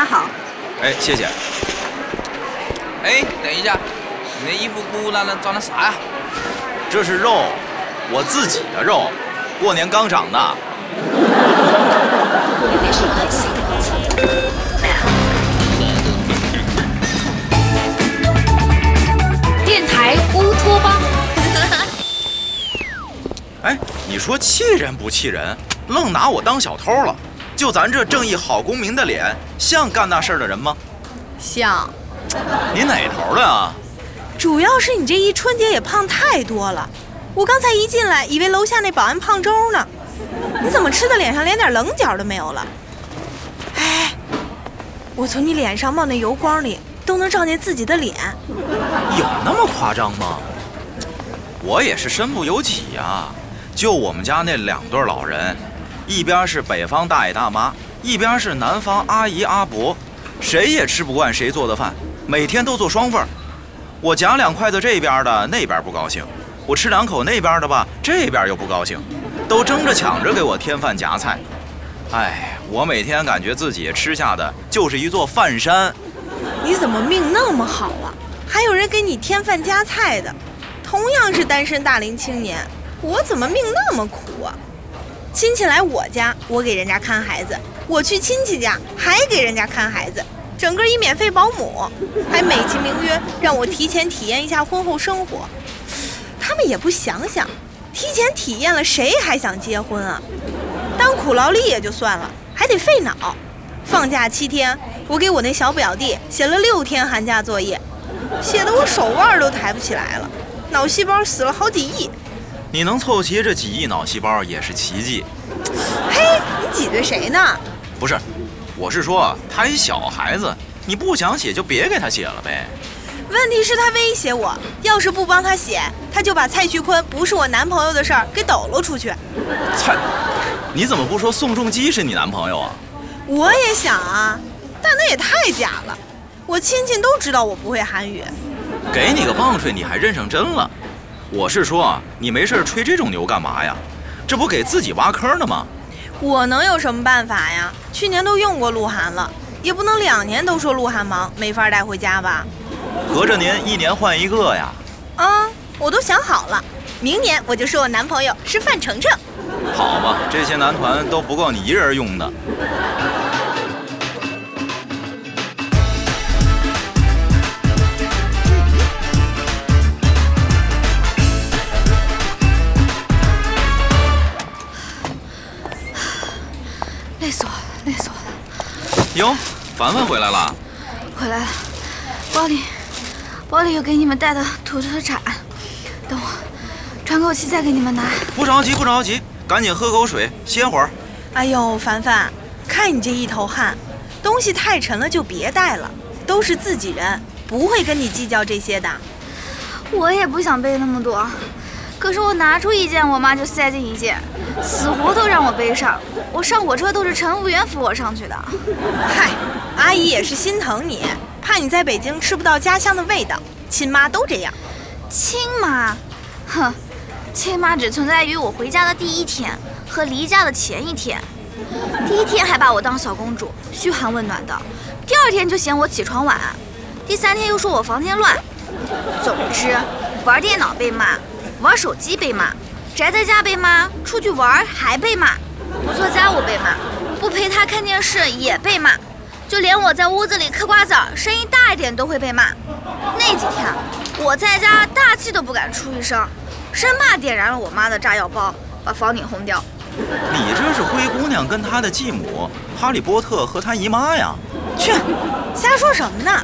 妈好。哎，谢谢。哎，等一下，你那衣服鼓囊囊装的啥呀？这是肉，我自己的肉，过年刚长的。电台乌托邦。哎，你说气人不气人？愣拿我当小偷了？就咱这正义好公民的脸，像干那事儿的人吗？像。你哪头的啊？主要是你这一春节也胖太多了。我刚才一进来，以为楼下那保安胖周呢。你怎么吃的脸上连点棱角都没有了？哎，我从你脸上冒那油光里都能照见自己的脸。有那么夸张吗？我也是身不由己呀。就我们家那两对老人，一边是北方大爷大妈，一边是南方阿姨阿伯，谁也吃不惯谁做的饭，每天都做双份儿。我夹两筷子这边的，那边不高兴；我吃两口那边的吧，这边又不高兴，都争着抢着给我添饭夹菜。哎，我每天感觉自己吃下的就是一座饭山。你怎么命那么好啊？还有人给你添饭夹菜的，同样是单身大龄青年。我怎么命那么苦啊？亲戚来我家，我给人家看孩子；我去亲戚家，还给人家看孩子，整个一免费保姆，还美其名曰让我提前体验一下婚后生活。他们也不想想，提前体验了，谁还想结婚啊？当苦劳力也就算了，还得费脑。放假七天，我给我那小表弟写了六天寒假作业，写得我手腕都抬不起来了，脑细胞死了好几亿。你能凑齐这几亿脑细胞也是奇迹。嘿，你挤兑谁呢？不是，我是说他一小孩子，你不想写就别给他写了呗。问题是，他威胁我，要是不帮他写，他就把蔡徐坤不是我男朋友的事儿给抖搂出去。蔡，你怎么不说宋仲基是你男朋友啊？我也想啊，但那也太假了。我亲戚都知道我不会韩语。给你个棒槌，你还认上真了？我是说，你没事吹这种牛干嘛呀？这不给自己挖坑呢吗？我能有什么办法呀？去年都用过鹿晗了，也不能两年都说鹿晗忙，没法带回家吧？合着您一年换一个呀？啊，我都想好了，明年我就说我男朋友是范丞丞。好吧，这些男团都不够你一人用的。哟，凡凡回来了。回来了，包里，包里有给你们带的土特产。等我喘口气再给你们拿。不着急，不着急，赶紧喝口水，歇会儿。哎呦，凡凡，看你这一头汗，东西太沉了就别带了。都是自己人，不会跟你计较这些的。我也不想背那么多。可是我拿出一件，我妈就塞进一件，死活都让我背上。我上火车都是乘务员扶我上去的。嗨，阿姨也是心疼你，怕你在北京吃不到家乡的味道。亲妈都这样。亲妈，哼，亲妈只存在于我回家的第一天和离家的前一天。第一天还把我当小公主，嘘寒问暖的；第二天就嫌我起床晚；第三天又说我房间乱。总之，玩电脑被骂。玩手机被骂，宅在家被骂，出去玩还被骂，不做家务被骂，不陪他看电视也被骂，就连我在屋子里嗑瓜子儿，声音大一点都会被骂。那几天我在家大气都不敢出一声，生怕点燃了我妈的炸药包，把房顶轰掉。你这是灰姑娘跟她的继母哈利波特和她姨妈呀？去，瞎说什么呢？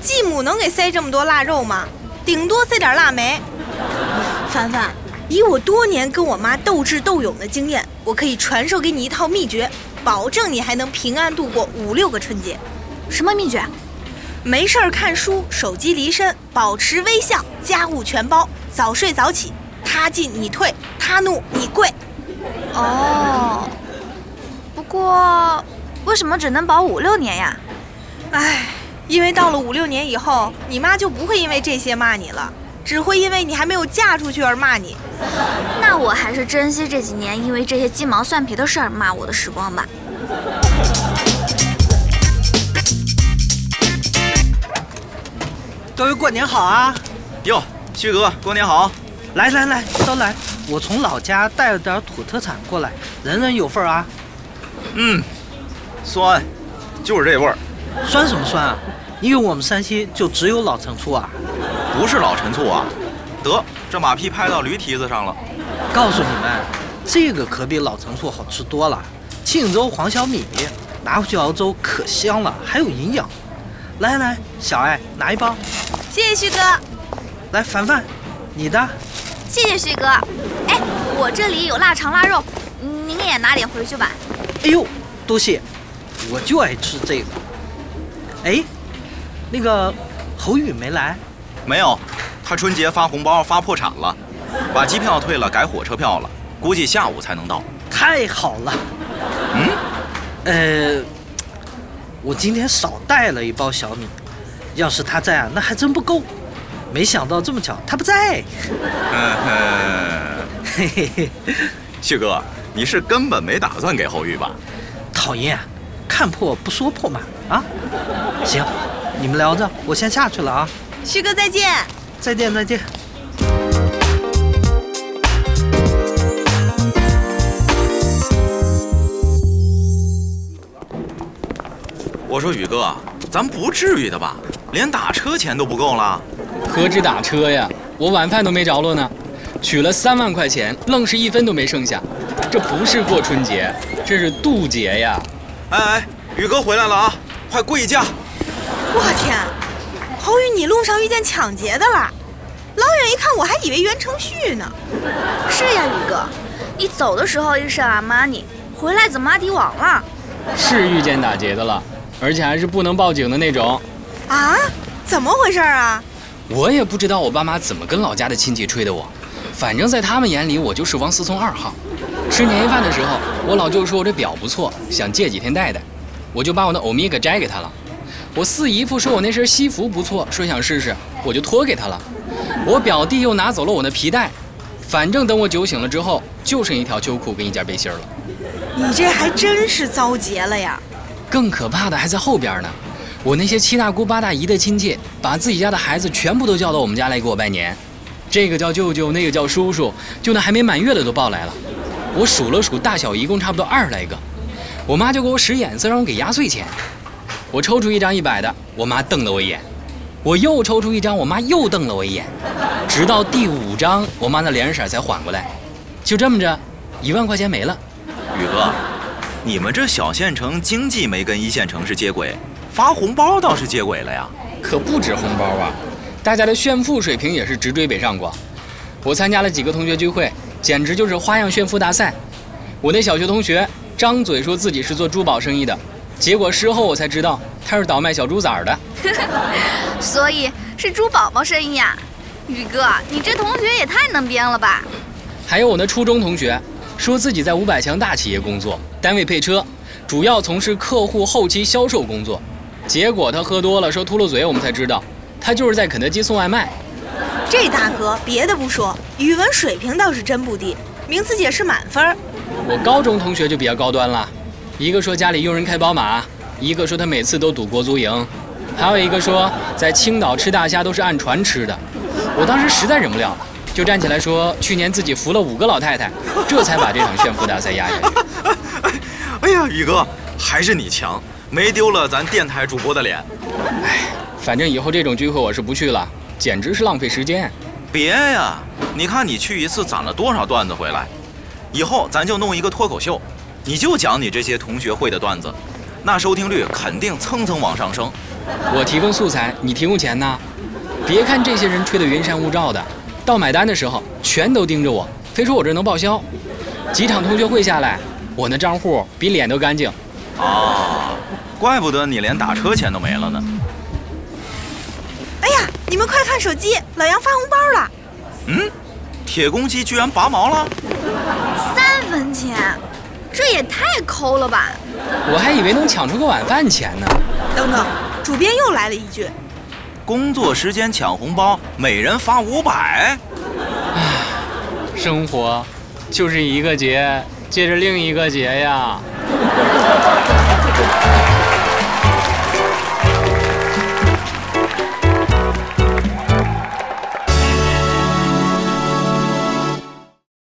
继母能给塞这么多腊肉吗？顶多塞点腊梅。凡凡，以我多年跟我妈斗智斗勇的经验，我可以传授给你一套秘诀，保证你还能平安度过五六个春节。什么秘诀？没事儿看书，手机离身，保持微笑，家务全包，早睡早起，他进你退，他怒你跪。哦，不过为什么只能保五六年呀？唉，因为到了五六年以后，你妈就不会因为这些骂你了。只会因为你还没有嫁出去而骂你，那我还是珍惜这几年因为这些鸡毛蒜皮的事儿骂我的时光吧。各位过年好啊！哟，旭哥，过年好！来来来，都来！我从老家带了点土特产过来，人人有份啊。嗯，酸，就是这味儿。酸什么酸啊？你以为我们山西就只有老陈醋啊？不是老陈醋啊！得，这马屁拍到驴蹄子上了。告诉你们，这个可比老陈醋好吃多了。庆州黄小米，拿回去熬粥可香了，还有营养。来来，小艾拿一包。谢谢旭哥。来，凡凡，你的。谢谢旭哥。哎，我这里有腊肠、腊肉，您也拿点回去吧。哎呦，多谢，我就爱吃这个。哎，那个侯宇没来？没有，他春节发红包发破产了，把机票退了，改火车票了，估计下午才能到。太好了。嗯，呃，我今天少带了一包小米，要是他在啊，那还真不够。没想到这么巧，他不在。嘿嘿嘿，旭哥，你是根本没打算给侯宇吧？讨厌，看破不说破嘛。啊，行，你们聊着，我先下去了啊。旭哥再见。再见再见。我说宇哥，咱不至于的吧？连打车钱都不够了？何止打车呀，我晚饭都没着落呢。取了三万块钱，愣是一分都没剩下。这不是过春节，这是渡劫呀！哎哎，宇哥回来了啊，快跪下！我天，侯宇，你路上遇见抢劫的了？老远一看，我还以为袁承旭呢。是呀，宇哥，你走的时候一身阿玛尼，回来怎么阿迪王了？是遇见打劫的了。而且还是不能报警的那种，啊？怎么回事啊？我也不知道我爸妈怎么跟老家的亲戚吹的我，反正在他们眼里我就是王思聪二号。吃年夜饭的时候，我老舅说我这表不错，想借几天戴戴，我就把我的欧米给摘给他了。我四姨夫说我那身西服不错，说想试试，我就脱给他了。我表弟又拿走了我的皮带，反正等我酒醒了之后，就剩一条秋裤跟一件背心了。你这还真是遭劫了呀！更可怕的还在后边呢，我那些七大姑八大姨的亲戚，把自己家的孩子全部都叫到我们家来给我拜年，这个叫舅舅，那个叫叔叔，就那还没满月的都抱来了。我数了数，大小一共差不多二十来个。我妈就给我使眼色，让我给压岁钱。我抽出一张一百的，我妈瞪了我一眼；我又抽出一张，我妈又瞪了我一眼。直到第五张，我妈那脸色才缓过来。就这么着，一万块钱没了。宇哥。你们这小县城经济没跟一线城市接轨，发红包倒是接轨了呀。可不止红包啊，大家的炫富水平也是直追北上广。我参加了几个同学聚会，简直就是花样炫富大赛。我那小学同学张嘴说自己是做珠宝生意的，结果事后我才知道他是倒卖小猪崽的。所以是猪宝宝生意啊，宇哥，你这同学也太能编了吧？还有我那初中同学。说自己在五百强大企业工作，单位配车，主要从事客户后期销售工作。结果他喝多了，说秃噜嘴，我们才知道，他就是在肯德基送外卖。这大哥别的不说，语文水平倒是真不低，名词解释满分。我高中同学就比较高端了，一个说家里佣人开宝马，一个说他每次都赌国足赢，还有一个说在青岛吃大虾都是按船吃的。我当时实在忍不了了。就站起来说，去年自己扶了五个老太太，这才把这场炫富大赛压下去。哎呀，宇哥，还是你强，没丢了咱电台主播的脸。哎，反正以后这种聚会我是不去了，简直是浪费时间。别呀，你看你去一次攒了多少段子回来，以后咱就弄一个脱口秀，你就讲你这些同学会的段子，那收听率肯定蹭蹭往上升。我提供素材，你提供钱呢？别看这些人吹得云山雾罩的。到买单的时候，全都盯着我，非说我这能报销。几场同学会下来，我那账户比脸都干净。啊，怪不得你连打车钱都没了呢。哎呀，你们快看手机，老杨发红包了。嗯，铁公鸡居然拔毛了。三分钱，这也太抠了吧！我还以为能抢出个晚饭钱呢。等等，主编又来了一句。工作时间抢红包，每人发五百。唉，生活就是一个节接着另一个节呀。